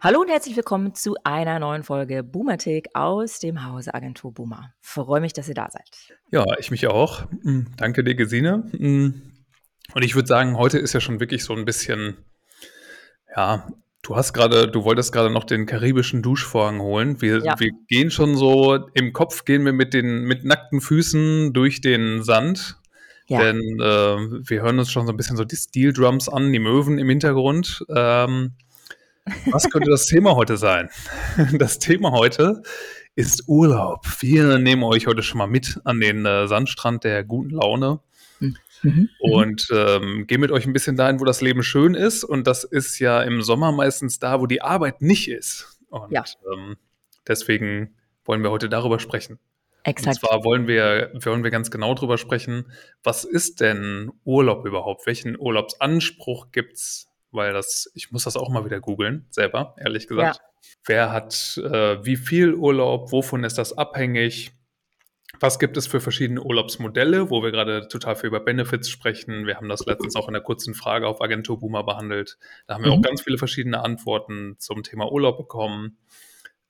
Hallo und herzlich willkommen zu einer neuen Folge Boomertick aus dem Hause Agentur Boomer. Freue mich, dass ihr da seid. Ja, ich mich auch. Mm, danke dir, Gesine. Mm, und ich würde sagen, heute ist ja schon wirklich so ein bisschen, ja, du hast gerade, du wolltest gerade noch den karibischen Duschvorhang holen. Wir, ja. wir gehen schon so, im Kopf gehen wir mit den, mit nackten Füßen durch den Sand. Ja. Denn äh, wir hören uns schon so ein bisschen so die Steel Drums an, die Möwen im Hintergrund. Ähm, was könnte das Thema heute sein? Das Thema heute ist Urlaub. Wir nehmen euch heute schon mal mit an den äh, Sandstrand der guten Laune mhm. und ähm, gehen mit euch ein bisschen dahin, wo das Leben schön ist. Und das ist ja im Sommer meistens da, wo die Arbeit nicht ist. Und ja. ähm, deswegen wollen wir heute darüber sprechen. Exakt. Und zwar wollen wir, wollen wir ganz genau darüber sprechen, was ist denn Urlaub überhaupt? Welchen Urlaubsanspruch gibt es? Weil das, ich muss das auch mal wieder googeln, selber, ehrlich gesagt. Ja. Wer hat äh, wie viel Urlaub, wovon ist das abhängig? Was gibt es für verschiedene Urlaubsmodelle, wo wir gerade total viel über Benefits sprechen? Wir haben das letztens auch in der kurzen Frage auf Agentur Boomer behandelt. Da haben wir mhm. auch ganz viele verschiedene Antworten zum Thema Urlaub bekommen.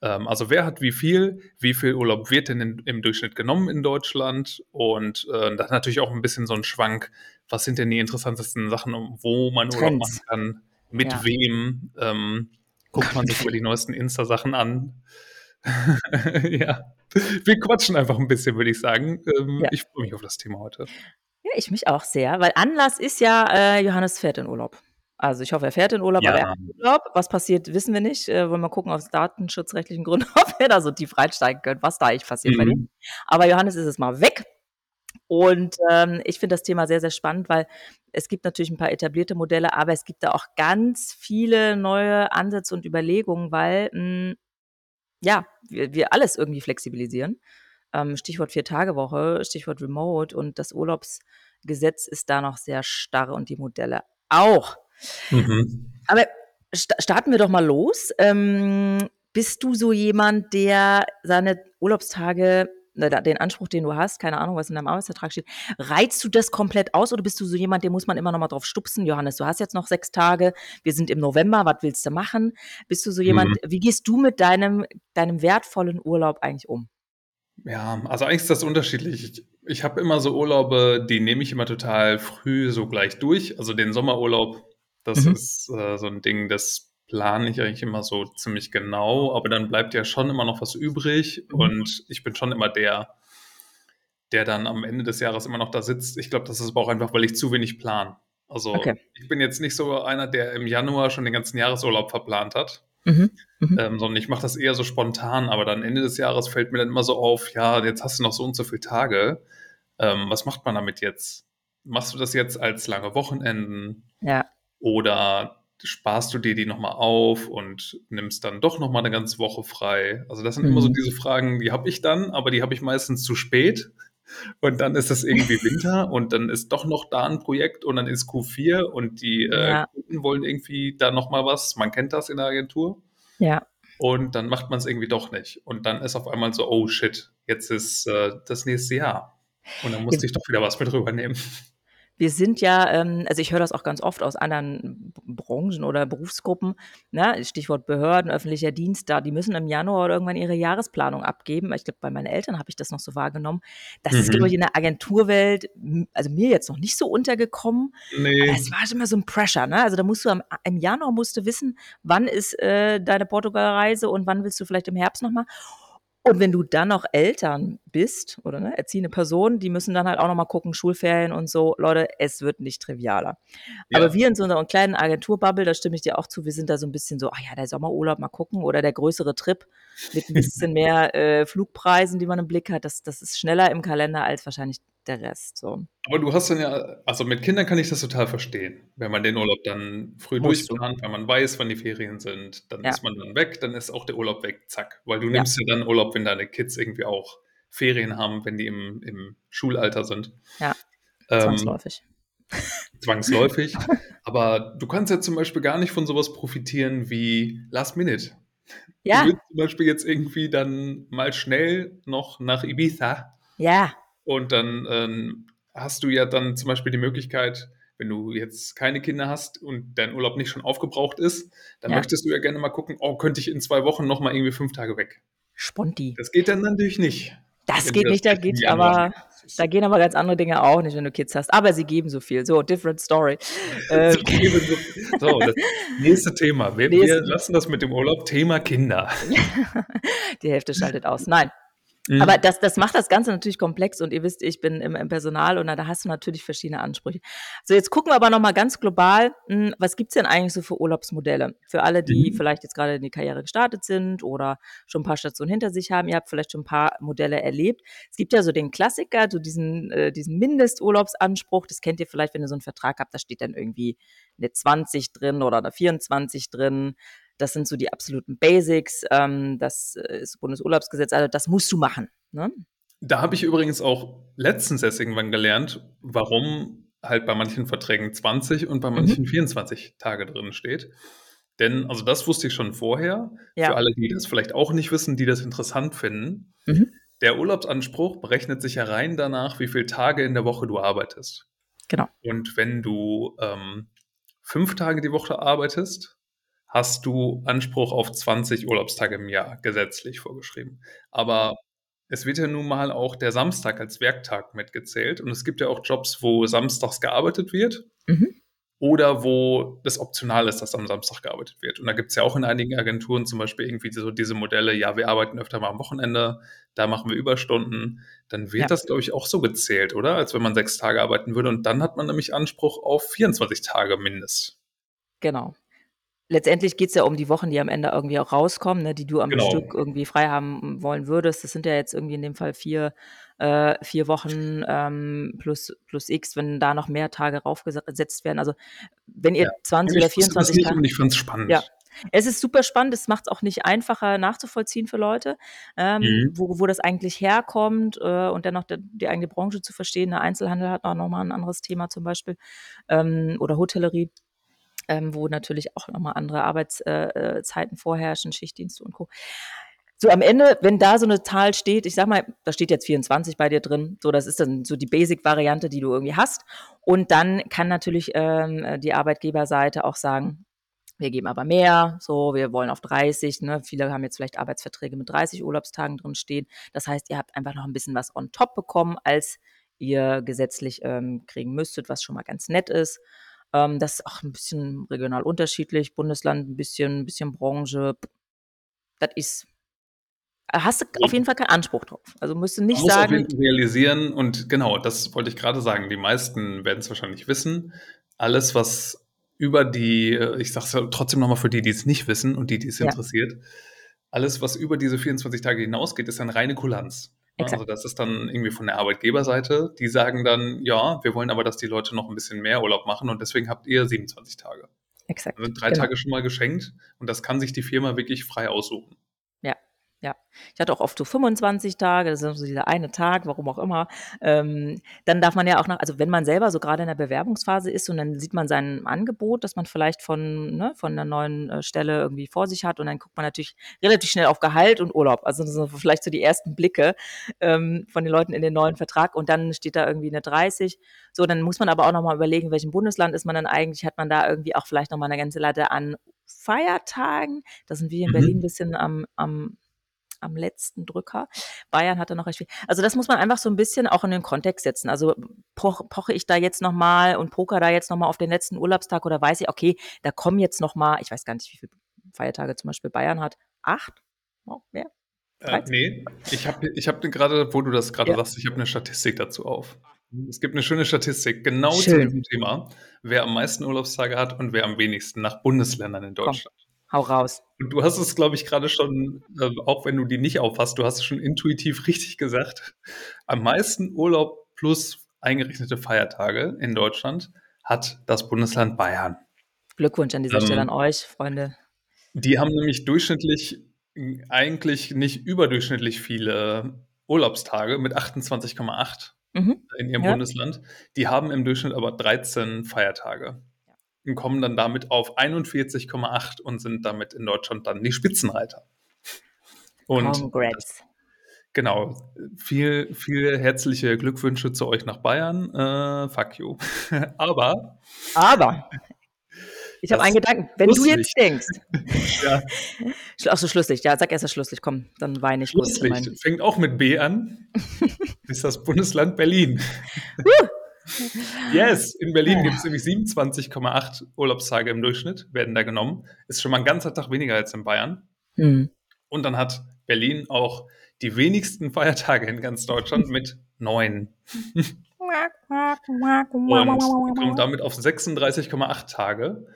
Ähm, also wer hat wie viel, wie viel Urlaub wird denn in, im Durchschnitt genommen in Deutschland? Und äh, dann natürlich auch ein bisschen so ein Schwank, was sind denn die interessantesten Sachen, wo man Trends. Urlaub machen kann, mit ja. wem? Ähm, guckt man sich mal die neuesten Insta-Sachen an. ja, wir quatschen einfach ein bisschen, würde ich sagen. Ähm, ja. Ich freue mich auf das Thema heute. Ja, ich mich auch sehr, weil Anlass ist ja, äh, Johannes fährt in Urlaub. Also ich hoffe, er fährt in Urlaub, ja. aber er hat Urlaub. Was passiert, wissen wir nicht. Äh, wollen wir gucken aus datenschutzrechtlichen Gründen, ob wir da so tief reinsteigen können, was da eigentlich passiert mhm. bei ihm. Aber Johannes ist es mal weg. Und ähm, ich finde das Thema sehr, sehr spannend, weil es gibt natürlich ein paar etablierte Modelle, aber es gibt da auch ganz viele neue Ansätze und Überlegungen, weil mh, hm, ja, wir, wir alles irgendwie flexibilisieren. Ähm, Stichwort Vier-Tage-Woche, Stichwort Remote und das Urlaubsgesetz ist da noch sehr starr und die Modelle auch. Mhm. Aber st starten wir doch mal los. Ähm, bist du so jemand, der seine Urlaubstage, den Anspruch, den du hast, keine Ahnung, was in deinem Arbeitsvertrag steht, reizt du das komplett aus oder bist du so jemand, der muss man immer noch mal drauf stupsen? Johannes, du hast jetzt noch sechs Tage, wir sind im November, was willst du machen? Bist du so jemand, mhm. wie gehst du mit deinem, deinem wertvollen Urlaub eigentlich um? Ja, also eigentlich ist das unterschiedlich. Ich, ich habe immer so Urlaube, die nehme ich immer total früh so gleich durch. Also den Sommerurlaub das mhm. ist äh, so ein Ding, das plane ich eigentlich immer so ziemlich genau, aber dann bleibt ja schon immer noch was übrig mhm. und ich bin schon immer der, der dann am Ende des Jahres immer noch da sitzt. Ich glaube, das ist aber auch einfach, weil ich zu wenig plan. Also okay. ich bin jetzt nicht so einer, der im Januar schon den ganzen Jahresurlaub verplant hat. Mhm. Mhm. Ähm, sondern ich mache das eher so spontan, aber dann Ende des Jahres fällt mir dann immer so auf, ja, jetzt hast du noch so und so viele Tage. Ähm, was macht man damit jetzt? Machst du das jetzt als lange Wochenenden? Ja. Oder sparst du dir die nochmal auf und nimmst dann doch nochmal eine ganze Woche frei? Also das sind mhm. immer so mhm. diese Fragen, die habe ich dann, aber die habe ich meistens zu spät. Und dann ist es irgendwie Winter und dann ist doch noch da ein Projekt und dann ist Q4 und die äh, ja. Kunden wollen irgendwie da nochmal was. Man kennt das in der Agentur. Ja. Und dann macht man es irgendwie doch nicht. Und dann ist auf einmal so, oh shit, jetzt ist äh, das nächste Jahr. Und dann musste ich doch wieder was mit rübernehmen wir sind ja, ähm, also ich höre das auch ganz oft aus anderen Branchen oder Berufsgruppen, ne? Stichwort Behörden, öffentlicher Dienst, da, die müssen im Januar oder irgendwann ihre Jahresplanung abgeben. Ich glaube, bei meinen Eltern habe ich das noch so wahrgenommen. Das mhm. ist, glaube ich, in der Agenturwelt, also mir jetzt noch nicht so untergekommen. Nee. Aber es war schon immer so ein Pressure, ne? Also da musst du am, im Januar musst du wissen, wann ist äh, deine Portugalreise und wann willst du vielleicht im Herbst nochmal. Und wenn du dann noch Eltern bist oder ne, erziehende Personen, die müssen dann halt auch nochmal gucken, Schulferien und so. Leute, es wird nicht trivialer. Ja. Aber wir in so einer kleinen Agenturbubble, da stimme ich dir auch zu, wir sind da so ein bisschen so, ach ja, der Sommerurlaub mal gucken oder der größere Trip mit ein bisschen mehr äh, Flugpreisen, die man im Blick hat. Das, das ist schneller im Kalender als wahrscheinlich der Rest. So. Aber du hast dann ja, also mit Kindern kann ich das total verstehen. Wenn man den Urlaub dann früh Musst durchplant, wenn man weiß, wann die Ferien sind, dann ja. ist man dann weg, dann ist auch der Urlaub weg, zack. Weil du nimmst ja, ja dann Urlaub, wenn deine Kids irgendwie auch Ferien haben, wenn die im, im Schulalter sind. Ja, ähm, zwangsläufig. Zwangsläufig. Aber du kannst ja zum Beispiel gar nicht von sowas profitieren wie Last Minute. Ja. Du willst zum Beispiel jetzt irgendwie dann mal schnell noch nach Ibiza. Ja. Und dann ähm, hast du ja dann zum Beispiel die Möglichkeit, wenn du jetzt keine Kinder hast und dein Urlaub nicht schon aufgebraucht ist, dann Ja. möchtest du ja gerne mal gucken, oh, könnte ich in zwei Wochen noch mal irgendwie fünf Tage weg. Sponti. Das geht dann natürlich nicht. Das geht du nicht, da geht aber da gehen aber ganz andere Dinge auch nicht, wenn du Kids hast. Aber sie geben so viel. So, different story. Ähm, So, das nächste Thema. Wir, wir Nächste. lassen das mit dem Urlaub. Thema Kinder. die Hälfte schaltet aus. Nein. Mhm. Aber das, das macht das Ganze natürlich komplex und ihr wisst, ich bin im, im Personal und da hast du natürlich verschiedene Ansprüche. So, jetzt gucken wir aber nochmal ganz global, mh, was gibt's denn eigentlich so für Urlaubsmodelle? Für alle, die Mhm. vielleicht jetzt gerade in die Karriere gestartet sind oder schon ein paar Stationen hinter sich haben, ihr habt vielleicht schon ein paar Modelle erlebt. Es gibt ja so den Klassiker, so diesen, äh, diesen Mindesturlaubsanspruch, das kennt ihr vielleicht, wenn ihr so einen Vertrag habt, da steht dann irgendwie eine 20 drin oder eine 24 drin. Das sind so die absoluten Basics. Ähm, das äh, ist Bundesurlaubsgesetz, also das musst du machen. Ne? Da habe ich übrigens auch letztens erst irgendwann gelernt, warum halt bei manchen Verträgen 20 und bei Mhm. manchen 24 Tage drin steht. Denn, also das wusste ich schon vorher. Ja. Für alle, die das vielleicht auch nicht wissen, die das interessant finden. Mhm. Der Urlaubsanspruch berechnet sich ja rein danach, wie viele Tage in der Woche du arbeitest. Genau. Und wenn du ähm, fünf Tage die Woche arbeitest, hast du Anspruch auf 20 Urlaubstage im Jahr, gesetzlich vorgeschrieben. Aber es wird ja nun mal auch der Samstag als Werktag mitgezählt. Und es gibt ja auch Jobs, wo samstags gearbeitet wird Mhm. oder wo das optional ist, dass am Samstag gearbeitet wird. Und da gibt es ja auch in einigen Agenturen zum Beispiel irgendwie so diese Modelle, ja, wir arbeiten öfter mal am Wochenende, da machen wir Überstunden. Dann wird Ja. das, glaube ich, auch so gezählt, oder? Als wenn man sechs Tage arbeiten würde. Und dann hat man nämlich Anspruch auf 24 Tage mindest. Genau. Letztendlich geht's ja um die Wochen, die am Ende irgendwie auch rauskommen, ne, die du am Genau. Stück irgendwie frei haben wollen würdest. Das sind ja jetzt irgendwie in dem Fall vier, äh, vier Wochen ähm, plus, plus X, wenn da noch mehr Tage raufgesetzt werden. Also wenn ihr Ja. 20 Und oder ich das 24 nicht Tage. ich fand es spannend. Ja. Es ist super spannend, es macht es auch nicht einfacher nachzuvollziehen für Leute, ähm, Mhm. wo, wo das eigentlich herkommt äh, und dann noch der, die eigene Branche zu verstehen. Der Einzelhandel hat auch nochmal ein anderes Thema zum Beispiel ähm, oder Hotellerie, ähm, wo natürlich auch nochmal andere Arbeitszeiten äh, Zeiten vorherrschen, Schichtdienste und Co. So am Ende, wenn da so eine Zahl steht, ich sag mal, da steht jetzt 24 bei dir drin, so das ist dann so die Basic-Variante, die du irgendwie hast. Und dann kann natürlich ähm, die Arbeitgeberseite auch sagen, wir geben aber mehr, so, wir wollen auf 30, ne? Viele haben jetzt vielleicht Arbeitsverträge mit 30 Urlaubstagen drin stehen. Das heißt, ihr habt einfach noch ein bisschen was on top bekommen, als ihr gesetzlich ähm, kriegen müsstet, was schon mal ganz nett ist. Ähm, das ist auch ein bisschen regional unterschiedlich, Bundesland ein bisschen, ein bisschen Branche. Das ist, hast du auf jeden Fall keinen Anspruch drauf. Also musst du nicht muss auf sagen, jeden Fall realisieren und genau, das wollte ich gerade sagen. Die meisten werden es wahrscheinlich wissen. Alles, was über die, äh, ich sage es ja trotzdem nochmal für die, die es nicht wissen und die, die es Ja. interessiert, alles, was über diese 24 Tage hinausgeht, ist dann reine Kulanz. Exakt. Also das ist dann irgendwie von der Arbeitgeberseite. Die sagen dann, ja, wir wollen aber, dass die Leute noch ein bisschen mehr Urlaub machen und deswegen habt ihr 27 Tage. exakt. Dann sind drei Genau. Tage schon mal geschenkt und das kann sich die Firma wirklich frei aussuchen. Ja. Ich hatte auch oft so 25 Tage, das ist so dieser eine Tag, warum auch immer. Ähm, dann darf man ja auch noch, also wenn man selber so gerade in der Bewerbungsphase ist und dann sieht man sein Angebot, das man vielleicht von, ne, von einer neuen äh, Stelle irgendwie vor sich hat und dann guckt man natürlich relativ schnell auf Gehalt und Urlaub. Also das sind vielleicht so die ersten Blicke ähm, von den Leuten in den neuen Vertrag und dann steht da irgendwie eine 30. So, dann muss man aber auch nochmal überlegen, in welchem Bundesland ist man dann eigentlich, hat man da irgendwie auch vielleicht nochmal eine ganze Latte an Feiertagen. Da sind wir in Mhm. Berlin ein bisschen am, am am letzten Drücker. Bayern hatte noch recht viel. Also das muss man einfach so ein bisschen auch in den Kontext setzen. Also poch, poche ich da jetzt nochmal und poker da jetzt nochmal auf den letzten Urlaubstag oder weiß ich, okay, da kommen jetzt nochmal, ich weiß gar nicht, wie viele Feiertage zum Beispiel Bayern hat. Acht? Oh, mehr? Äh, 13? nee, ich habe ich hab gerade, wo du das gerade Ja. sagst, ich habe eine Statistik dazu auf. Es gibt eine schöne Statistik genau zu Schön. diesem Thema, wer am meisten Urlaubstage hat und wer am wenigsten nach Bundesländern in Komm, Deutschland. Hau raus. Und du hast es, glaube ich, gerade schon, äh, auch wenn du die nicht aufhast, du hast es schon intuitiv richtig gesagt. Am meisten Urlaub plus eingerechnete Feiertage in Deutschland hat das Bundesland Bayern. Glückwunsch an dieser Stelle an Ähm, euch, Freunde. die haben nämlich durchschnittlich äh, eigentlich nicht überdurchschnittlich viele Urlaubstage mit 28,8 Mhm. in ihrem Ja. Bundesland. Die haben im Durchschnitt aber 13 Feiertage und kommen dann damit auf 41,8 und sind damit in Deutschland dann die Spitzenreiter. Und Congrats. Genau. Viel, viele herzliche Glückwünsche zu euch nach Bayern. Äh, fuck you. Aber. Aber. Ich habe einen Gedanken. Wenn du jetzt denkst. ja. Ach so, Schlusslicht. Ja, sag erst das Schlusslicht. Komm, dann weine ich. Schlusslicht. Fängt auch mit B an. ist das Bundesland Berlin. Yes, in Berlin gibt es nämlich 27,8 Urlaubstage im Durchschnitt, werden da genommen. Ist schon mal ein ganzer Tag weniger als in Bayern. Hm. Und dann hat Berlin auch die wenigsten Feiertage in ganz Deutschland mit neun. und kommt damit auf 36,8 Tage.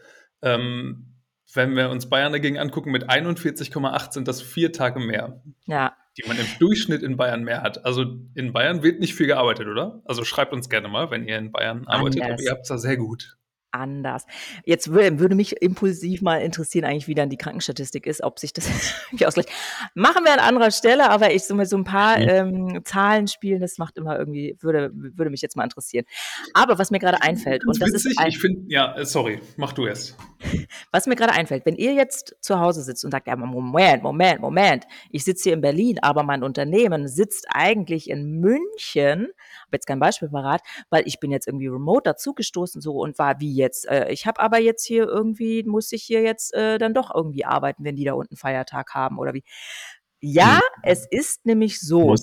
Ähm, wenn wir uns Bayern dagegen angucken, mit 41,8 sind das vier Tage mehr. Ja. Die man im Durchschnitt in Bayern mehr hat. Also in Bayern wird nicht viel gearbeitet, oder? Also schreibt uns gerne mal, wenn ihr in Bayern arbeitet, aber ihr habt es da sehr gut anders. Jetzt würde mich impulsiv mal interessieren, eigentlich, wie dann die Krankenstatistik ist, ob sich das ausgleicht. Machen wir an anderer Stelle, aber ich so mit so ein paar ähm, Zahlen spielen, das macht immer irgendwie, würde, würde mich jetzt mal interessieren. Aber was mir gerade einfällt, und das witzig, ist. Ein, ich finde, ja, äh, sorry, mach du erst. Was mir gerade einfällt, wenn ihr jetzt zu Hause sitzt und sagt, ja, Moment, Moment, Moment, ich sitze hier in Berlin, aber mein Unternehmen sitzt eigentlich in München, habe jetzt kein Beispiel parat, weil ich bin jetzt irgendwie remote dazugestoßen so und war wie jetzt. Äh, ich habe aber jetzt hier irgendwie, muss ich hier jetzt äh, dann doch irgendwie arbeiten, wenn die da unten Feiertag haben oder wie. Ja, hm. es ist nämlich so,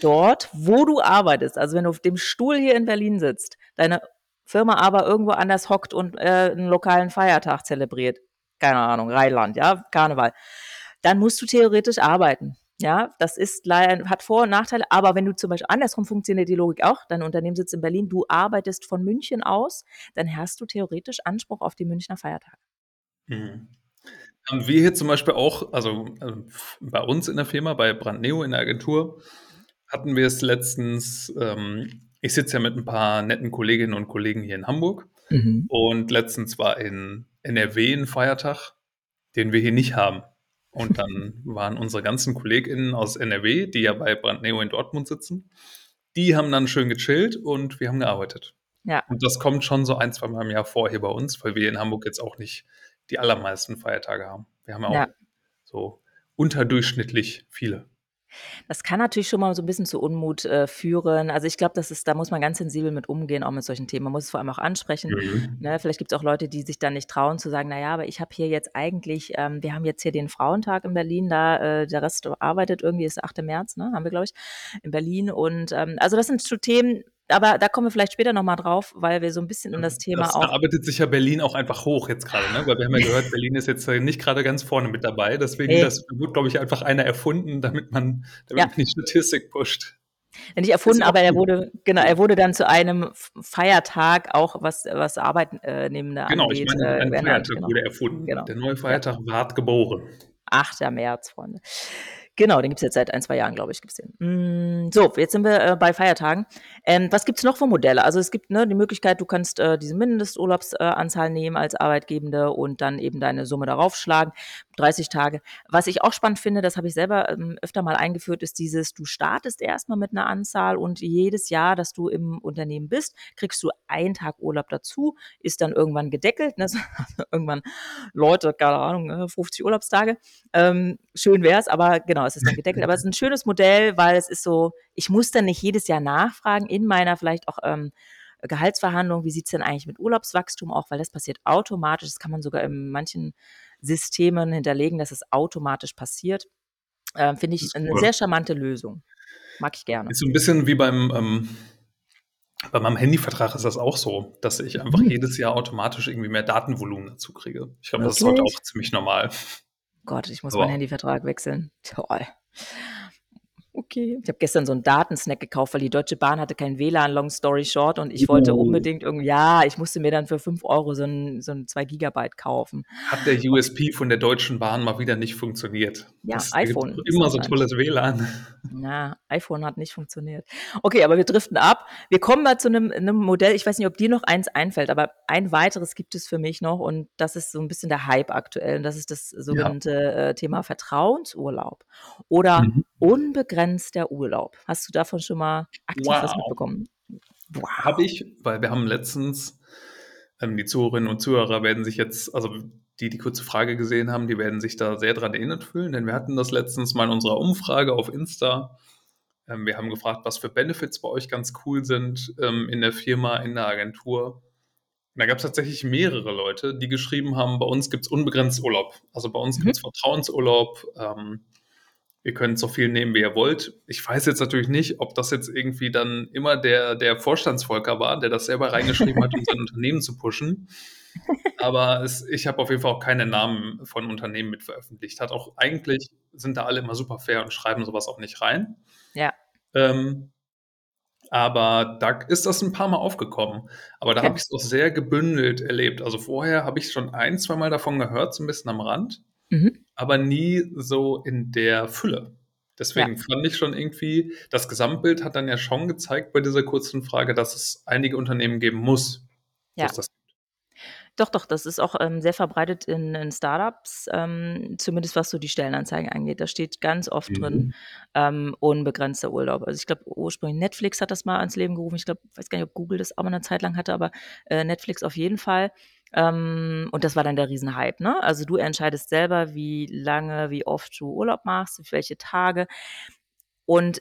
dort, wo du arbeitest, also wenn du auf dem Stuhl hier in Berlin sitzt, deine Firma aber irgendwo anders hockt und äh, einen lokalen Feiertag zelebriert, keine Ahnung, Rheinland, ja, Karneval, dann musst du theoretisch arbeiten. Ja, das ist leider, hat Vor- und Nachteile, aber wenn du zum Beispiel andersrum funktioniert die Logik auch, dein Unternehmen sitzt in Berlin, du arbeitest von München aus, dann hast du theoretisch Anspruch auf die Münchner Feiertage. Mhm. Haben wir hier zum Beispiel auch, also äh, bei uns in der Firma, bei Brandneo in der Agentur, hatten wir es letztens, ähm, ich sitze ja mit ein paar netten Kolleginnen und Kollegen hier in Hamburg mhm. und letztens war in NRW ein Feiertag, den wir hier nicht haben. Und dann waren unsere ganzen KollegInnen aus NRW, die ja bei Brandneo in Dortmund sitzen, die haben dann schön gechillt und wir haben gearbeitet. Ja. Und das kommt schon so ein, zwei Mal im Jahr vor hier bei uns, weil wir in Hamburg jetzt auch nicht die allermeisten Feiertage haben. Wir haben ja auch ja. so unterdurchschnittlich viele. Das kann natürlich schon mal so ein bisschen zu Unmut, äh, führen. Also, ich glaube, das ist da muss man ganz sensibel mit umgehen, auch mit solchen Themen. Man muss es vor allem auch ansprechen, Mhm. ne? Vielleicht gibt es auch Leute, die sich dann nicht trauen zu sagen: „Na ja, aber ich habe hier jetzt eigentlich ähm, wir haben jetzt hier den Frauentag in Berlin, da äh, der Rest arbeitet irgendwie, ist der 8. März, ne, haben wir, glaube ich, in Berlin.“ Und, ähm, also, das sind so Themen aber da kommen wir vielleicht später nochmal drauf, weil wir so ein bisschen in das Thema das, auch. Da arbeitet sich ja Berlin auch einfach hoch jetzt gerade, ne? Weil wir haben ja gehört, Berlin ist jetzt nicht gerade ganz vorne mit dabei. Deswegen, nee. das wird, glaube ich, einfach einer erfunden, damit man, damit ja. man die Statistik pusht. Nicht erfunden, aber er wurde, genau, er wurde dann zu einem Feiertag auch, was, was Arbeitnehmende genau, angeht. Genau, ich meine, ein äh, Feiertag genau. wurde erfunden. Genau. Der neue Feiertag ja. ward geboren. 8. März, Freunde. Genau, den gibt es jetzt seit ein, zwei Jahren, glaube ich, gibt's den. Mm, so, jetzt sind wir äh, bei Feiertagen. Ähm, was es noch für Modelle? Also es gibt ne, die Möglichkeit, du kannst äh, diese Mindesturlaubsanzahl nehmen als Arbeitgebende und dann eben deine Summe darauf schlagen, 30 Tage. Was ich auch spannend finde, das habe ich selber ähm, öfter mal eingeführt, ist dieses, du startest erstmal mit einer Anzahl und jedes Jahr, dass du im Unternehmen bist, kriegst du einen Tag Urlaub dazu, ist dann irgendwann gedeckelt. Ne? irgendwann Leute, keine Ahnung, 50 ne, Urlaubstage. Ähm, schön es, aber genau, es ist dann gedeckelt. Aber es ist ein schönes Modell, weil es ist so, ich muss dann nicht jedes Jahr nachfragen in meiner vielleicht auch ähm, Gehaltsverhandlung, wie sieht es denn eigentlich mit Urlaubswachstum auch, weil das passiert automatisch. Das kann man sogar in manchen Systemen hinterlegen, dass es automatisch passiert. Ähm, Finde ich eine sehr charmante Lösung. Mag ich gerne. Ist so ein bisschen wie beim, ähm, bei meinem Handyvertrag ist das auch so, dass ich einfach mhm. jedes Jahr automatisch irgendwie mehr Datenvolumen dazu kriege. Ich glaube, das ist heute auch ziemlich normal. Gott, ich muss Aber. meinen Handyvertrag wechseln. Toll. Okay. Ich habe gestern so einen Datensnack gekauft, weil die Deutsche Bahn hatte kein WLAN, long story short, und ich wollte unbedingt irgendwie, ja, ich musste mir dann für 5 Euro so ein, so ein 2 Gigabyte kaufen. Hat der USP von der Deutschen Bahn mal wieder nicht funktioniert? Ja, das iPhone. Immer so tolles WLAN. Na, iPhone hat nicht funktioniert. Okay, aber wir driften ab. Wir kommen mal zu einem, einem Modell. Ich weiß nicht, ob dir noch eins einfällt, aber ein weiteres gibt es für mich noch und das ist so ein bisschen der Hype aktuell und das ist das sogenannte ja. äh, Thema Vertrauensurlaub oder mhm. Unbegrenzter Urlaub. Hast du davon schon mal aktiv wow. was mitbekommen? Wow. Habe ich, weil wir haben letztens, ähm, die Zuhörerinnen und Zuhörer werden sich jetzt, also die die kurze Frage gesehen haben, die werden sich da sehr dran erinnert fühlen, denn wir hatten das letztens mal in unserer Umfrage auf Insta Ähm, wir haben gefragt, was für Benefits bei euch ganz cool sind ähm, in der Firma, in der Agentur. Und da gab es tatsächlich mehrere Leute, die geschrieben haben, bei uns gibt es unbegrenzt Urlaub. Also bei uns mhm. gibt es Vertrauensurlaub. Ähm, ihr könnt so viel nehmen, wie ihr wollt. Ich weiß jetzt natürlich nicht, ob das jetzt irgendwie dann immer der, der Vorstandsvolker war, der das selber reingeschrieben hat, um sein Unternehmen zu pushen. Aber es, ich habe auf jeden Fall auch keine Namen von Unternehmen mit veröffentlicht. Hat auch eigentlich sind da alle immer super fair und schreiben sowas auch nicht rein. Ja. Ähm, aber da ist das ein paar Mal aufgekommen. Aber da okay. habe ich es auch sehr gebündelt erlebt. Also vorher habe ich schon ein, zwei Mal davon gehört, so ein bisschen am Rand, mhm. aber nie so in der Fülle. Deswegen ja. fand ich schon irgendwie, das Gesamtbild hat dann ja schon gezeigt bei dieser kurzen Frage, dass es einige Unternehmen geben muss, ja. das doch, doch, das ist auch ähm, sehr verbreitet in, in Startups, ähm, zumindest was so die Stellenanzeigen angeht. Da steht ganz oft mhm. drin ähm, unbegrenzter Urlaub. Also ich glaube, ursprünglich Netflix hat das mal ans Leben gerufen. Ich glaube, weiß gar nicht, ob Google das auch mal eine Zeit lang hatte, aber äh, Netflix auf jeden Fall. Ähm, und das war dann der Riesenhype. Ne? Also du entscheidest selber, wie lange, wie oft du Urlaub machst, welche Tage. Und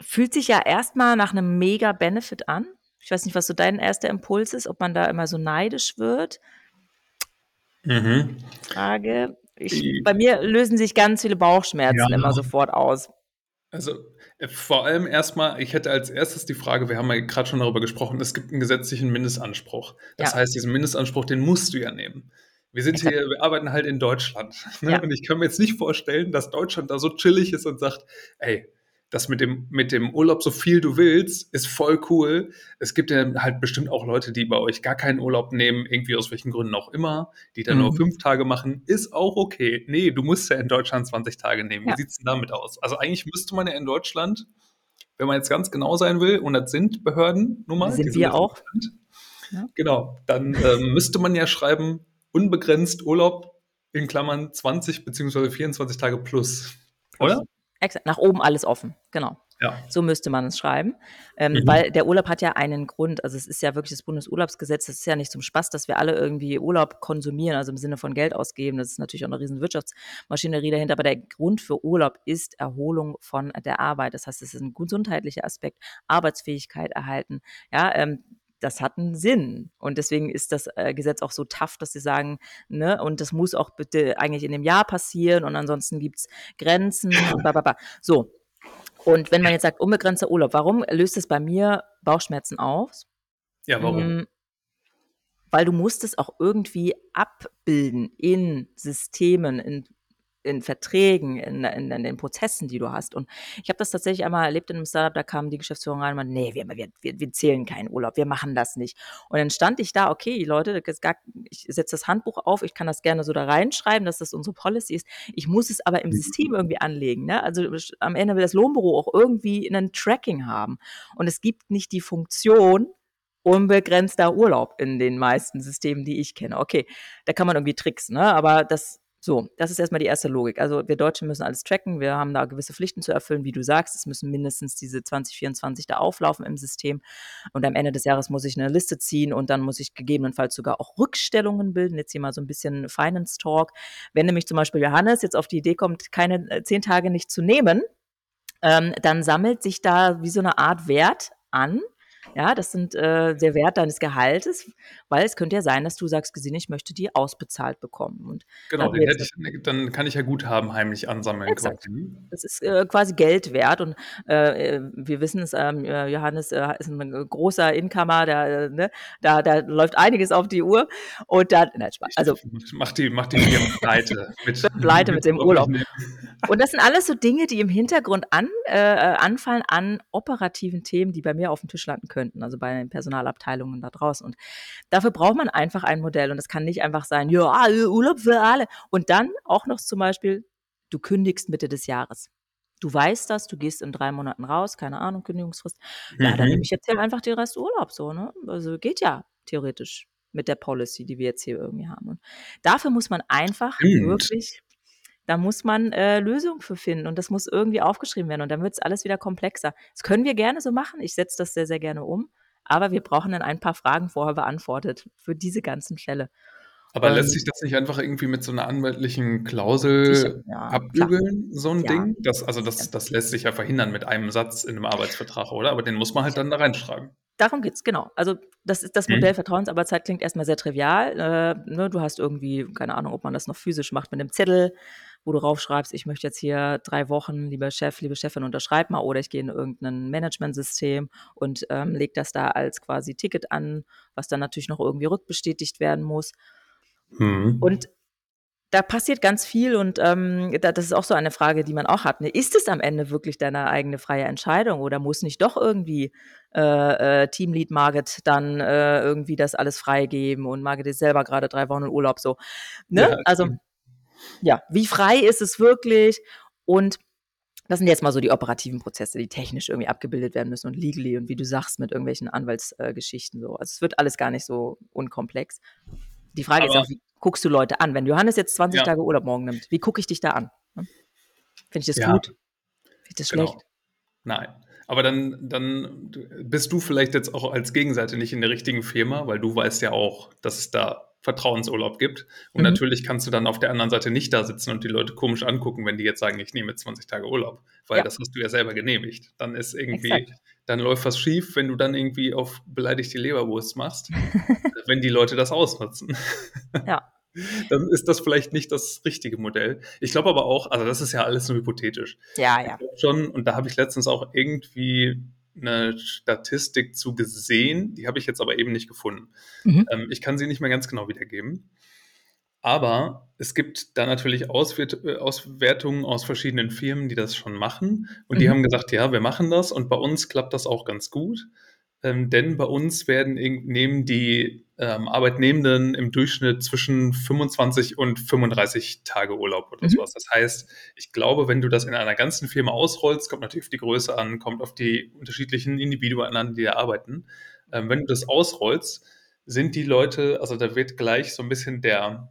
fühlt sich ja erstmal nach einem mega Benefit an. Ich weiß nicht, was so dein erster Impuls ist, ob man da immer so neidisch wird. Mhm. Frage. Ich, bei mir lösen sich ganz viele Bauchschmerzen ja. immer sofort aus. Also äh, vor allem erstmal, ich hätte als erstes die Frage, wir haben ja gerade schon darüber gesprochen, es gibt einen gesetzlichen Mindestanspruch. Das ja. heißt, diesen Mindestanspruch, den musst du ja nehmen. Wir sind hier, wir arbeiten halt in Deutschland. Ne? Ja. Und ich kann mir jetzt nicht vorstellen, dass Deutschland da so chillig ist und sagt, ey, das mit dem, mit dem Urlaub so viel du willst, ist voll cool. Es gibt ja halt bestimmt auch Leute, die bei euch gar keinen Urlaub nehmen, irgendwie aus welchen Gründen auch immer, die dann mhm. nur fünf Tage machen, ist auch okay. Nee, du musst ja in Deutschland 20 Tage nehmen. Ja. Wie sieht's denn damit aus? Also eigentlich müsste man ja in Deutschland, wenn man jetzt ganz genau sein will, und das sind Behörden nun mal. Sind wir auch. Ja. Genau, dann ähm, müsste man ja schreiben, unbegrenzt Urlaub in Klammern 20 bzw. 24 Tage plus. Oder? Exakt, nach oben alles offen, genau. Ja. So müsste man es schreiben. Ähm, mhm. Weil der Urlaub hat ja einen Grund. Also es ist ja wirklich das Bundesurlaubsgesetz. Das ist ja nicht zum Spaß, dass wir alle irgendwie Urlaub konsumieren, also im Sinne von Geld ausgeben. Das ist natürlich auch eine riesen Wirtschaftsmaschinerie dahinter. Aber der Grund für Urlaub ist Erholung von der Arbeit. Das heißt, es ist ein gesundheitlicher Aspekt, Arbeitsfähigkeit erhalten. Ja, ähm, das hat einen Sinn. Und deswegen ist das äh, Gesetz auch so tough, dass sie sagen, ne, und das muss auch bitte eigentlich in dem Jahr passieren und ansonsten gibt es Grenzen und bla, bla, bla. So. Und wenn man jetzt sagt, unbegrenzter Urlaub, warum löst es bei mir Bauchschmerzen aus? Ja, warum? Hm, weil du musst es auch irgendwie abbilden in Systemen, in in Verträgen, in, in, in, den Prozessen, die du hast. Und ich habe das tatsächlich einmal erlebt in einem Startup, da kam die Geschäftsführung rein und meinte, nee, wir, wir, wir zählen keinen Urlaub, wir machen das nicht. Und dann stand ich da, okay, Leute, ich setze das Handbuch auf, ich kann das gerne so da reinschreiben, dass das unsere Policy ist. Ich muss es aber im mhm. System irgendwie anlegen. Ne? Also am Ende will das Lohnbüro auch irgendwie ein Tracking haben. Und es gibt nicht die Funktion, unbegrenzter Urlaub in den meisten Systemen, die ich kenne. Okay, da kann man irgendwie tricksen, ne? aber das so, das ist erstmal die erste Logik. Also wir Deutschen müssen alles tracken, wir haben da gewisse Pflichten zu erfüllen, wie du sagst. Es müssen mindestens diese 2024 da auflaufen im System. Und am Ende des Jahres muss ich eine Liste ziehen und dann muss ich gegebenenfalls sogar auch Rückstellungen bilden. Jetzt hier mal so ein bisschen Finance Talk. Wenn nämlich zum Beispiel Johannes jetzt auf die Idee kommt, keine äh, zehn Tage nicht zu nehmen, ähm, dann sammelt sich da wie so eine Art Wert an ja, das sind äh, der Wert deines Gehaltes, weil es könnte ja sein, dass du sagst, gesehen, ich möchte die ausbezahlt bekommen. Und genau, den hätte ich, dann kann ich ja Guthaben heimlich ansammeln. Exakt. Quasi. Das ist äh, quasi Geld wert und äh, wir wissen es, ähm, äh, Johannes äh, ist ein großer Incomer, der, äh, ne, da, da läuft einiges auf die Uhr und da, nein, Spaß, also mach die, mach die pleite mit, pleite mit dem Urlaub. Und das sind alles so Dinge, die im Hintergrund an, anfallen an operativen Themen, die bei mir auf dem Tisch landen können könnten, also bei den Personalabteilungen da draußen. Und dafür braucht man einfach ein Modell und es kann nicht einfach sein, ja, Urlaub für alle. Und dann auch noch zum Beispiel, du kündigst Mitte des Jahres. Du weißt das, du gehst in drei Monaten raus, keine Ahnung, Kündigungsfrist. Ja, mhm. dann nehme ich jetzt hier einfach den Rest Urlaub so, ne? Also geht ja theoretisch mit der Policy, die wir jetzt hier irgendwie haben. Und dafür muss man einfach Stimmt. wirklich da muss man äh, Lösungen für finden und das muss irgendwie aufgeschrieben werden und dann wird es alles wieder komplexer. Das können wir gerne so machen. Ich setze das sehr, sehr gerne um. Aber wir brauchen dann ein paar Fragen vorher beantwortet für diese ganzen Fälle. Aber lässt sich das nicht einfach irgendwie mit so einer anwaltlichen Klausel ja, abbügeln, so ein Ja. Ding? Das also, das das lässt sich ja verhindern mit einem Satz in 'nem Arbeitsvertrag, oder? Aber den muss man halt dann da reinschreiben. Darum geht's, genau. Also, das ist das Mhm. Modell Vertrauensarbeitszeit klingt erst mal sehr trivial. Äh, ne, du hast irgendwie keine Ahnung, ob man das noch physisch macht mit 'nem Zettel, wo du raufschreibst: „Ich möchte jetzt hier 3 Wochen, lieber Chef, liebe Chefin, unterschreib mal.“ Oder ich gehe in irgend 'nen Managementsystem und, ähm, lege das da als quasi Ticket an, was dann natürlich noch irgendwie rückbestätigt werden muss. Mhm. Und da passiert ganz viel und, ähm, da das ist auch so eine Frage, die man auch hat, ne? Ist es am Ende wirklich deine eigene freie Entscheidung oder muss nicht doch irgendwie, äh, äh, Teamlead Margit dann, äh, irgendwie das alles freigeben und Margit ist selber grade 3 Wochen in Urlaub so, ne? Ja, Also, stimmt. Ja, wie frei ist es wirklich? Und das sind jetzt mal so die operativen Prozesse, die technisch irgendwie abgebildet werden müssen und legally und wie du sagst, mit irgendwelchen Anwalts äh, so. Also, es wird alles gar nicht so unkomplex. Die Frage ist Aber auch, wie guckst du Leute an? Wenn Johannes jetzt 20 Ja. Tage Urlaub morgen nimmt, wie gucke ich dich da an? Finde ich das Ja. gut? Finde ich das Genau. schlecht? Nein. Aber dann dann bist du vielleicht jetzt auch als Gegenseite nicht in der richtigen Firma, weil du weißt ja auch, dass es da Vertrauensurlaub gibt. Und Mhm. natürlich kannst du dann auf der anderen Seite nicht da sitzen und die Leute komisch angucken, wenn die jetzt sagen: „Ich nehme jetzt 20 Tage Urlaub“, weil Ja. das hast du ja selber genehmigt. Dann ist irgendwie Exakt. dann läuft was schief, wenn du dann irgendwie auf beleidigte Leberwurst machst, wenn die Leute das ausnutzen. Ja. Dann ist das vielleicht nicht das richtige Modell. Ich glaube aber auch also, das ist ja alles nur hypothetisch. Ja, Ich ja. glaube schon und da habe ich letztens auch irgendwie 'ne Statistik zu gesehen, die habe ich jetzt aber eben nicht gefunden. Mhm. Ähm, ich kann sie nicht mehr ganz genau wiedergeben. Aber es gibt da natürlich Auswert äh, Auswertungen aus verschiedenen Firmen, die das schon machen. Und die Mhm. haben gesagt: „Ja, wir machen das und bei uns klappt das auch ganz gut.“ Ähm, denn bei uns werden nehmen die, ähm, Arbeitnehmenden im Durchschnitt zwischen 25 und 35 Tage Urlaub oder Mhm. was. Das heißt, ich glaube, wenn du das in einer ganzen Firma ausrollst, kommt natürlich auf die Größe an, kommt auf die unterschiedlichen Individuen an, die da arbeiten. Ähm, wenn du das ausrollst, sind die Leute also, da wird gleich so 'n bisschen der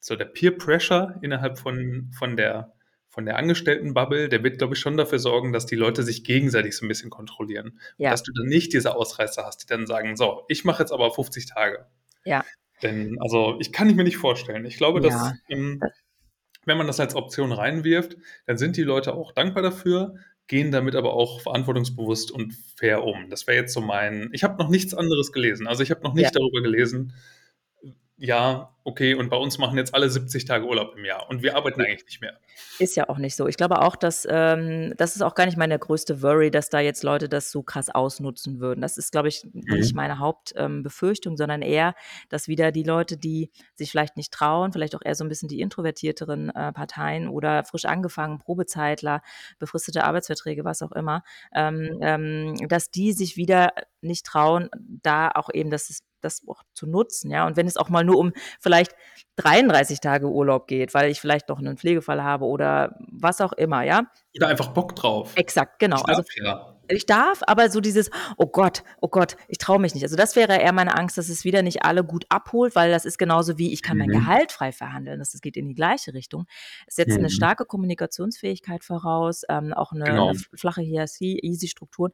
so der Peer Pressure innerhalb von von der von der Angestelltenbubble, der wird, glaube ich, schon dafür sorgen, dass die Leute sich gegenseitig so 'n bisschen kontrollieren. Ja. dass du dann nicht diese Ausreißer hast, die dann sagen: „So, ich mache jetzt aber 50 Tage.“ Ja. Denn also, ich kann ich mir nicht vorstellen. Ich glaube, dass, Ja. ähm, wenn man das als Option reinwirft, dann sind die Leute auch dankbar dafür, gehen damit aber auch verantwortungsbewusst und fair um. Das wäre jetzt so mein ich habe noch nichts anderes gelesen. Also, ich habe noch Ja. nicht darüber gelesen, ja, okay, und bei uns machen jetzt alle 70 Tage Urlaub im Jahr und wir arbeiten eigentlich nicht mehr. Ist ja auch nicht so. Ich glaube auch, dass ähm, das ist auch gar nicht meine größte Worry, dass da jetzt Leute das so krass ausnutzen würden. Das ist, glaube ich, nicht Mhm. meine Haupt ähm, sondern eher, dass wieder die Leute, die sich vielleicht nicht trauen, vielleicht auch eher so 'n bisschen die introvertierteren, äh, Parteien oder frisch angefangen, Probezeitler, befristete Arbeitsverträge, was auch immer, ähm, ähm, dass die sich wieder nicht trauen, da auch eben das das auch zu nutzen, ja? Und wenn es auch mal nur um vielleicht 33 Tage Urlaub geht, weil ich vielleicht noch 'nen Pflegefall habe oder was auch immer, ja? Oder einfach Bock drauf. Exakt, genau. Ich Also, darf ja. ich darf, aber so dieses: „Oh Gott, oh Gott, ich traue mich nicht.“ Also, das wäre eher meine Angst, dass es wieder nicht alle gut abholt, weil das ist genauso wie: „Ich kann mein Mhm. Gehalt frei verhandeln.“ Das das geht in die gleiche Richtung. Es setzt Mhm. starke Kommunikationsfähigkeit voraus, ähm, auch 'ne Genau. 'ne f flache Hierarchie, easy Strukturen.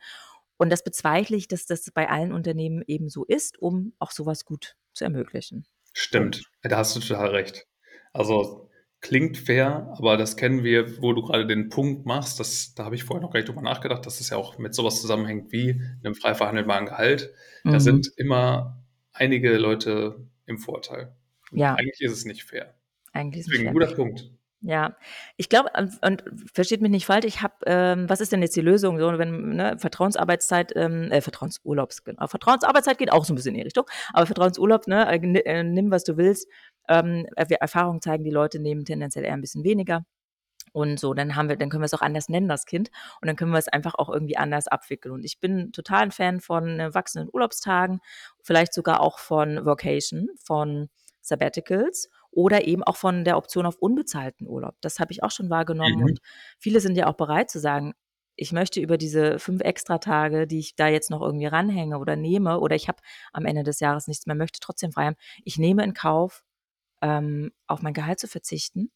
Und das bezweifle ich, dass das bei allen Unternehmen eben so ist, um auch so was gut zu ermöglichen. Stimmt. Da hast du total recht. Also, klingt fair, aber das kennen wir, wo du grade den Punkt machst, das da habe ich vorher noch gar nicht drüber nachgedacht, dass es ja auch mit so was zusammenhängt wie 'nem frei verhandelbaren Gehalt. Da Mhm. sind immer einige Leute im Vorteil. Ja. eigentlich ist es nicht fair. Eigentlich ist es Deswegen fair. guter Punkt. Ja, ich glaube und und versteht mich nicht falsch, ich habe ähm, was ist denn jetzt die Lösung so, wenn ne, Vertrauensarbeitszeit ähm, äh, Vertrauensurlaubs genau. Vertrauensarbeitszeit geht auch so 'n bisschen in die Richtung, aber Vertrauensurlaub, ne, äh, äh, nimm, was du willst. Ähm, wir Erfahrungen zeigen, die Leute nehmen tendenziell eher 'n bisschen weniger. Und so, dann haben wir dann können wir's auch anders nennen, das Kind. Und dann können wir es einfach auch irgendwie anders abwickeln. Und ich bin total 'n Fan von, äh, wachsenden Urlaubstagen, vielleicht sogar auch von Workation, von Sabbaticals oder eben auch von der Option auf unbezahlten Urlaub. Das habe ich auch schon wahrgenommen Mhm. und viele sind ja auch bereit zu sagen: „Ich möchte über diese 5 Extratage, die ich da jetzt noch irgendwie ranhänge oder nehme oder ich habe am Ende des Jahres nichts mehr, möchte trotzdem frei haben. Ich nehme in Kauf, ähm, auf mein Gehalt zu verzichten,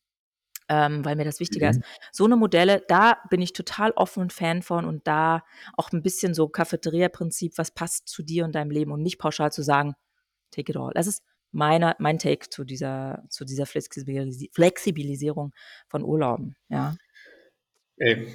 ähm, weil mir das wichtiger ist.“ Mhm. So 'ne Modelle, da bin ich total offen und Fan von und da auch 'n bisschen so Cafeteria-Prinzip, was passt zu dir und deinem Leben und nicht pauschal zu sagen: „Take it all.“ Das ist meine, mein Take zu dieser, zu dieser Flexibilisierung von Urlauben, ja. Ey,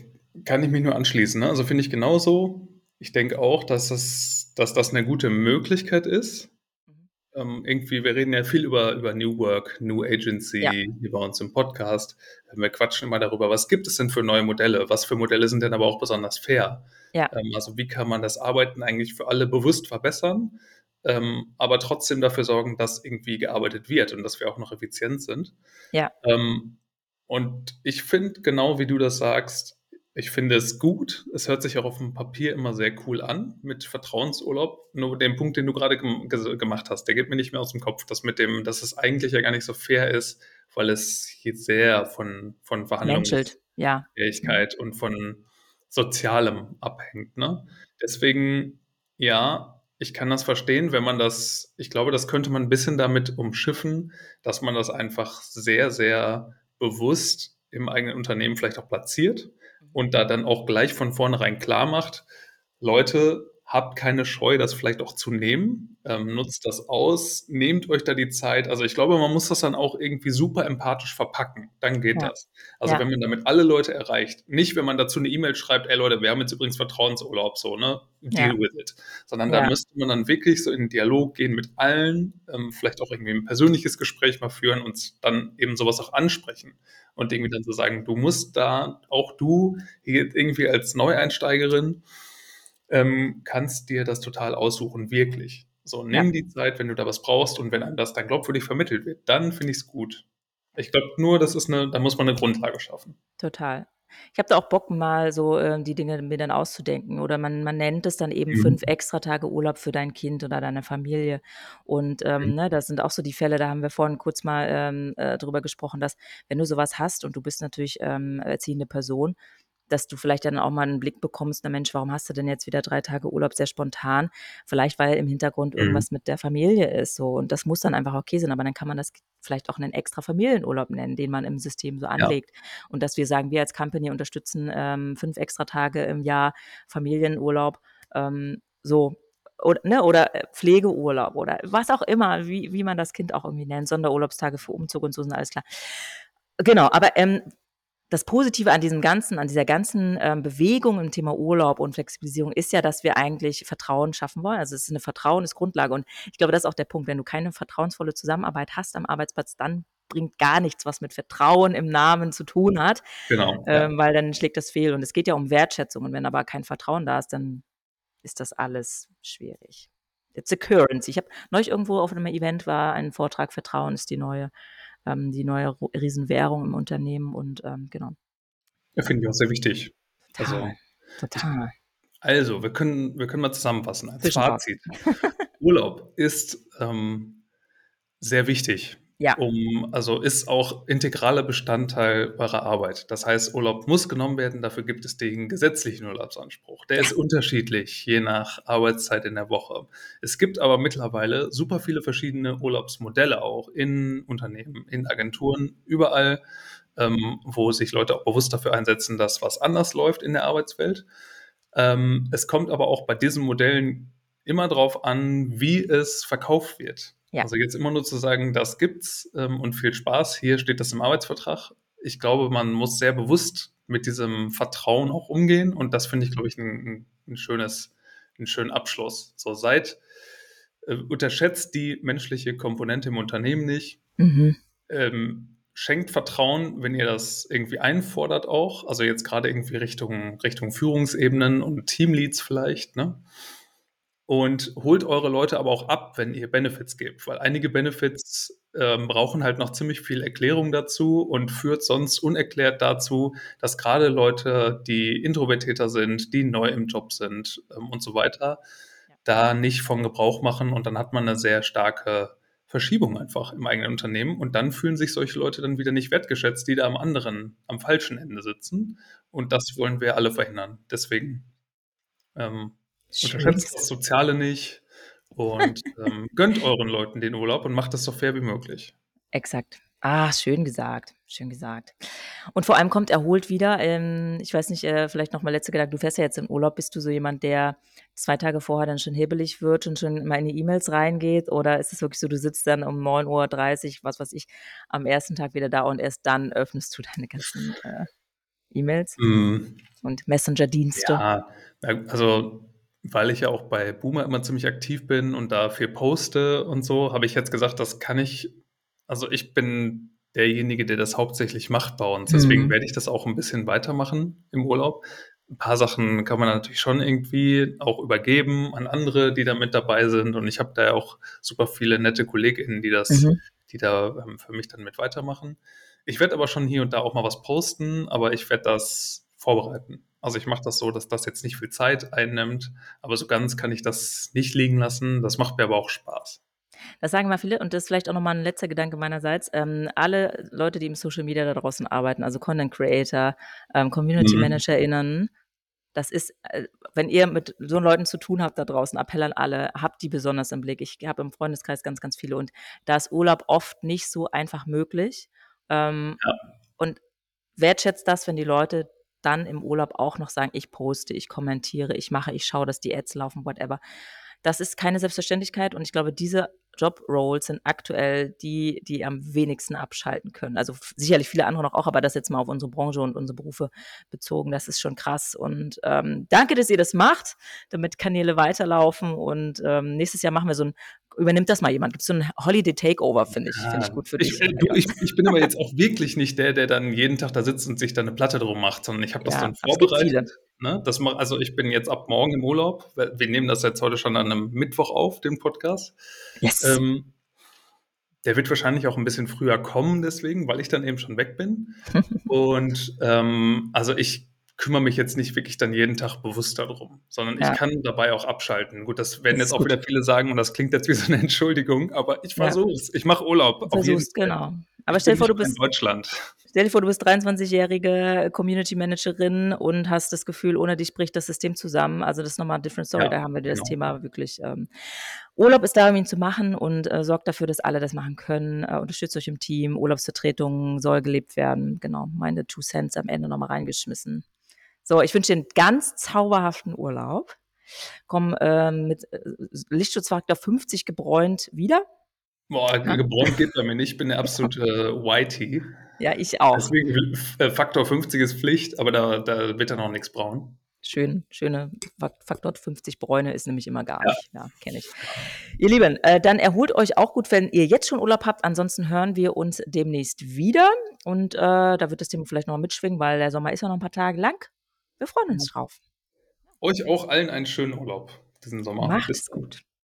kann ich mich nur anschließen. Ne? Also finde ich genauso. Ich denke auch, dass das, dass das eine gute Möglichkeit ist. Mhm. Ähm, irgendwie, wir reden ja viel über, über New Work, New Agency ja. hier bei uns im Podcast. Wir quatschen immer darüber, was gibt es denn für neue Modelle? Was für Modelle sind denn aber auch besonders fair? Ja. Ähm, also wie kann man das Arbeiten eigentlich für alle bewusst verbessern, ähm, aber trotzdem dafür sorgen, dass irgendwie gearbeitet wird und dass wir auch noch effizient sind. Ja. Ähm, und ich finde, genau wie du das sagst, ich finde es gut. Es hört sich auch auf dem Papier immer sehr cool an mit Vertrauensurlaub. Nur den Punkt, den du gerade gem gemacht hast, der geht mir nicht mehr aus dem Kopf. Das mit dem, dass es eigentlich ja gar nicht so fair ist, weil es hier sehr von, von Verhandlungsfähigkeit ja. und von Sozialem abhängt. Ne? Deswegen, ja, ich kann das verstehen, wenn man das, ich glaube, das könnte man ein bisschen damit umschiffen, dass man das einfach sehr, sehr bewusst im eigenen Unternehmen vielleicht auch platziert und da dann auch gleich von vornherein klar macht, Leute, habt keine Scheu, das vielleicht auch zu nehmen. Ähm, nutzt das aus, nehmt euch da die Zeit. Also ich glaube, man muss das dann auch irgendwie super empathisch verpacken. Dann geht ja. das. Also ja. wenn man damit alle Leute erreicht, nicht wenn man dazu eine E-Mail schreibt, ey Leute, wir haben jetzt übrigens Vertrauensurlaub, so, ne? Deal ja. with it. Sondern da müsste man dann wirklich so in den Dialog gehen mit allen, ähm, vielleicht auch irgendwie ein persönliches Gespräch mal führen und dann eben sowas auch ansprechen. Und irgendwie dann so sagen, du musst da, auch du, hier irgendwie als Neueinsteigerin, ähm, kannst dir das total aussuchen, wirklich. So, nimm ja. die Zeit, wenn du da was brauchst und wenn einem das dann glaubwürdig vermittelt wird, dann finde ich es gut. Ich glaube nur, das ist eine, da muss man eine Grundlage schaffen. Total. Ich habe da auch Bock, mal so äh, die Dinge mir dann auszudenken. Oder man, man nennt es dann eben mhm. fünf extra Tage Urlaub für dein Kind oder deine Familie. Und ähm, mhm. ne, das sind auch so die Fälle, da haben wir vorhin kurz mal ähm, äh, drüber gesprochen, dass wenn du sowas hast und du bist natürlich ähm, erziehende Person, dass du vielleicht dann auch mal einen Blick bekommst, na Mensch, warum hast du denn jetzt wieder drei Tage Urlaub sehr spontan? Vielleicht, weil im Hintergrund mhm. irgendwas mit der Familie ist so und das muss dann einfach okay sein, aber dann kann man das vielleicht auch einen extra Familienurlaub nennen, den man im System so anlegt. Ja. Und dass wir sagen, wir als Company unterstützen ähm, fünf extra Tage im Jahr Familienurlaub, ähm, so oder, ne, oder äh, Pflegeurlaub oder was auch immer, wie, wie man das Kind auch irgendwie nennt, Sonderurlaubstage für Umzug und so sind alles klar. Genau, aber ähm, das Positive an diesem ganzen, an dieser ganzen ähm, Bewegung im Thema Urlaub und Flexibilisierung ist ja, dass wir eigentlich Vertrauen schaffen wollen. Also es ist eine Vertrauen ist Grundlage und ich glaube, das ist auch der Punkt. Wenn du keine vertrauensvolle Zusammenarbeit hast am Arbeitsplatz, dann bringt gar nichts, was mit Vertrauen im Namen zu tun hat. Genau. Ähm, weil dann schlägt das fehl. Und es geht ja um Wertschätzung. Und wenn aber kein Vertrauen da ist, dann ist das alles schwierig. It's a currency. Ich habe neulich irgendwo auf einem Event war ein Vortrag, Vertrauen ist die neue ähm, die neue Riesenwährung im Unternehmen und ähm, genau. Ja, finde ich auch sehr wichtig. Total. Also, total. Also, wir können, wir können mal zusammenfassen als Fazit. Urlaub ist ähm, sehr wichtig. Ja. Um, also ist auch integraler Bestandteil eurer Arbeit. Das heißt, Urlaub muss genommen werden, dafür gibt es den gesetzlichen Urlaubsanspruch. Der ist unterschiedlich, je nach Arbeitszeit in der Woche. Es gibt aber mittlerweile super viele verschiedene Urlaubsmodelle auch in Unternehmen, in Agenturen, überall, ähm, wo sich Leute auch bewusst dafür einsetzen, dass was anders läuft in der Arbeitswelt. Ähm, es kommt aber auch bei diesen Modellen immer darauf an, wie es verkauft wird. Ja. Also jetzt immer nur zu sagen, das gibt's ähm, und viel Spaß, hier steht das im Arbeitsvertrag. Ich glaube, man muss sehr bewusst mit diesem Vertrauen auch umgehen und das finde ich, glaube ich, ein, ein, schönes, einen schönen Abschluss. So seid, äh, unterschätzt die menschliche Komponente im Unternehmen nicht. Mhm. Ähm, schenkt Vertrauen, wenn ihr das irgendwie einfordert auch. Also jetzt gerade irgendwie Richtung, Richtung Führungsebenen und Teamleads vielleicht, ne? Und holt eure Leute aber auch ab, wenn ihr Benefits gebt, weil einige Benefits ähm, brauchen halt noch ziemlich viel Erklärung dazu und führt sonst unerklärt dazu, dass gerade Leute, die introvertierter sind, die neu im Job sind ähm, und so weiter, ja. da nicht von Gebrauch machen und dann hat man eine sehr starke Verschiebung einfach im eigenen Unternehmen und dann fühlen sich solche Leute dann wieder nicht wertgeschätzt, die da am anderen, am falschen Ende sitzen und das wollen wir alle verhindern. Deswegen ähm, Unterschätzt das Soziale nicht und ähm, gönnt euren Leuten den Urlaub und macht das so fair wie möglich. Exakt. Ah, schön gesagt, schön gesagt. Und vor allem kommt erholt wieder. Ähm, ich weiß nicht, äh, vielleicht noch mal letzter Gedanke, du fährst ja jetzt in Urlaub. Bist du so jemand, der 2 Tage vorher dann schon hibbelig wird und schon mal in die E-Mails reingeht? Oder ist es wirklich so, du sitzt dann um 9:30 Uhr, was weiß ich, am ersten Tag wieder da und erst dann öffnest du deine ganzen, äh, E-Mails Mhm. und Messenger-Dienste? Ja, also, weil ich ja auch bei Boomer immer ziemlich aktiv bin und da viel poste und so, habe ich jetzt gesagt, das kann ich also, ich bin derjenige, der das hauptsächlich macht bei uns. Deswegen Mhm. werde ich das auch 'n bisschen weitermachen im Urlaub. 'N paar Sachen kann man natürlich schon irgendwie auch übergeben an andere, die da mit dabei sind. Und ich habe da ja auch super viele nette KollegInnen, die das Mhm. die da, ähm, für mich dann mit weitermachen. Ich werde aber schon hier und da auch mal was posten, aber ich werde das vorbereiten. Also, ich mache das so, dass das jetzt nicht viel Zeit einnimmt, aber so ganz kann ich das nicht liegen lassen. Das macht mir aber auch Spaß. Das sagen immer viele und das ist vielleicht auch noch mal 'n letzter Gedanke meinerseits. Ähm, alle Leute, die im Social Media da draußen arbeiten, also Content Creator, ähm, Community Mhm. ManagerInnen, das ist äh, wenn ihr mit so Leuten zu tun habt da draußen, Appell an alle, habt die besonders im Blick. Ich habe im Freundeskreis ganz, ganz viele und da ist Urlaub oft nicht so einfach möglich. Ähm, Ja. und wertschätzt das, wenn die Leute dann im Urlaub auch noch sagen: „Ich poste, ich kommentiere, ich mache, ich schaue, dass die Ads laufen“, whatever. Das ist keine Selbstverständlichkeit und ich glaube, diese Jobroles sind aktuell die, die am wenigsten abschalten können. Also, sicherlich viele andere noch auch, aber das jetzt mal auf unsere Branche und unsere Berufe bezogen, das ist schon krass. Und, ähm, danke, dass ihr das macht, damit Kanäle weiterlaufen und, ähm, nächstes Jahr machen wir so 'n übernimmt das mal jemand. Gibt's so 'n Holiday Takeover, finde ich finde ich Ja, gut für ich dich. äh, du, ich ich bin aber jetzt auch wirklich nicht der, der dann jeden Tag da sitzt und sich da 'ne Platte drum macht, sondern ich habe das Ja, dann es gibt vorbereitet, ne? Das also, ich bin jetzt ab morgen im Urlaub. Wir nehmen das jetzt heute schon an 'nem Mittwoch auf, den Podcast. Yes. Ähm der wird wahrscheinlich auch 'n bisschen früher kommen deswegen, weil ich dann eben schon weg bin. Und, ähm, also, ich kümmere mich jetzt nicht wirklich dann jeden Tag bewusst da drum, sondern ich Ja. kann dabei auch abschalten. Gut, das werden Das jetzt auch gut. wieder viele sagen und das klingt jetzt wie so 'ne Entschuldigung, aber ich versuche es. Ich mache Urlaub, auf jeden Versuch's, Fall. genau. Aber Ich stell dir vor, du mehr in bist Deutschland. stell dir vor, du bist 23-jährige Community Managerin und hast das Gefühl, ohne dich bricht das System zusammen. Also, das ist noch mal different story. Ja, Da haben wir das genau. Thema wirklich, ähm Urlaub ist da, um ihn zu machen und, äh, sorgt dafür, dass alle das machen können. Äh, unterstützt euch im Team. Urlaubsvertretung soll gelebt werden. Genau, meine 2 Cents am Ende noch mal reingeschmissen. So, ich wünsche dir 'n ganz zauberhaften Urlaub. Komm, ähm, mit, äh, Lichtschutzfaktor 50 gebräunt wieder. Boah, ge Ja. gebräunt geht bei mir nicht. Ich bin der absolute Whitey. Ja, ich auch. Deswegen äh, Faktor 50 ist Pflicht, aber da da wird dann auch nix braun. Schön, schöne Fak Faktor 50 Bräune ist nämlich immer gar Ja. nicht. Ja, kenne ich. Ihr Lieben, äh, dann erholt euch auch gut, wenn ihr jetzt schon Urlaub habt. Ansonsten hören wir uns demnächst wieder und, äh, da wird das Thema vielleicht noch mal mitschwingen, weil der Sommer ist ja noch 'n paar Tage lang. Wir freuen uns drauf. Euch auch allen einen schönen Urlaub diesen Sommer. Macht Bis es dann. gut.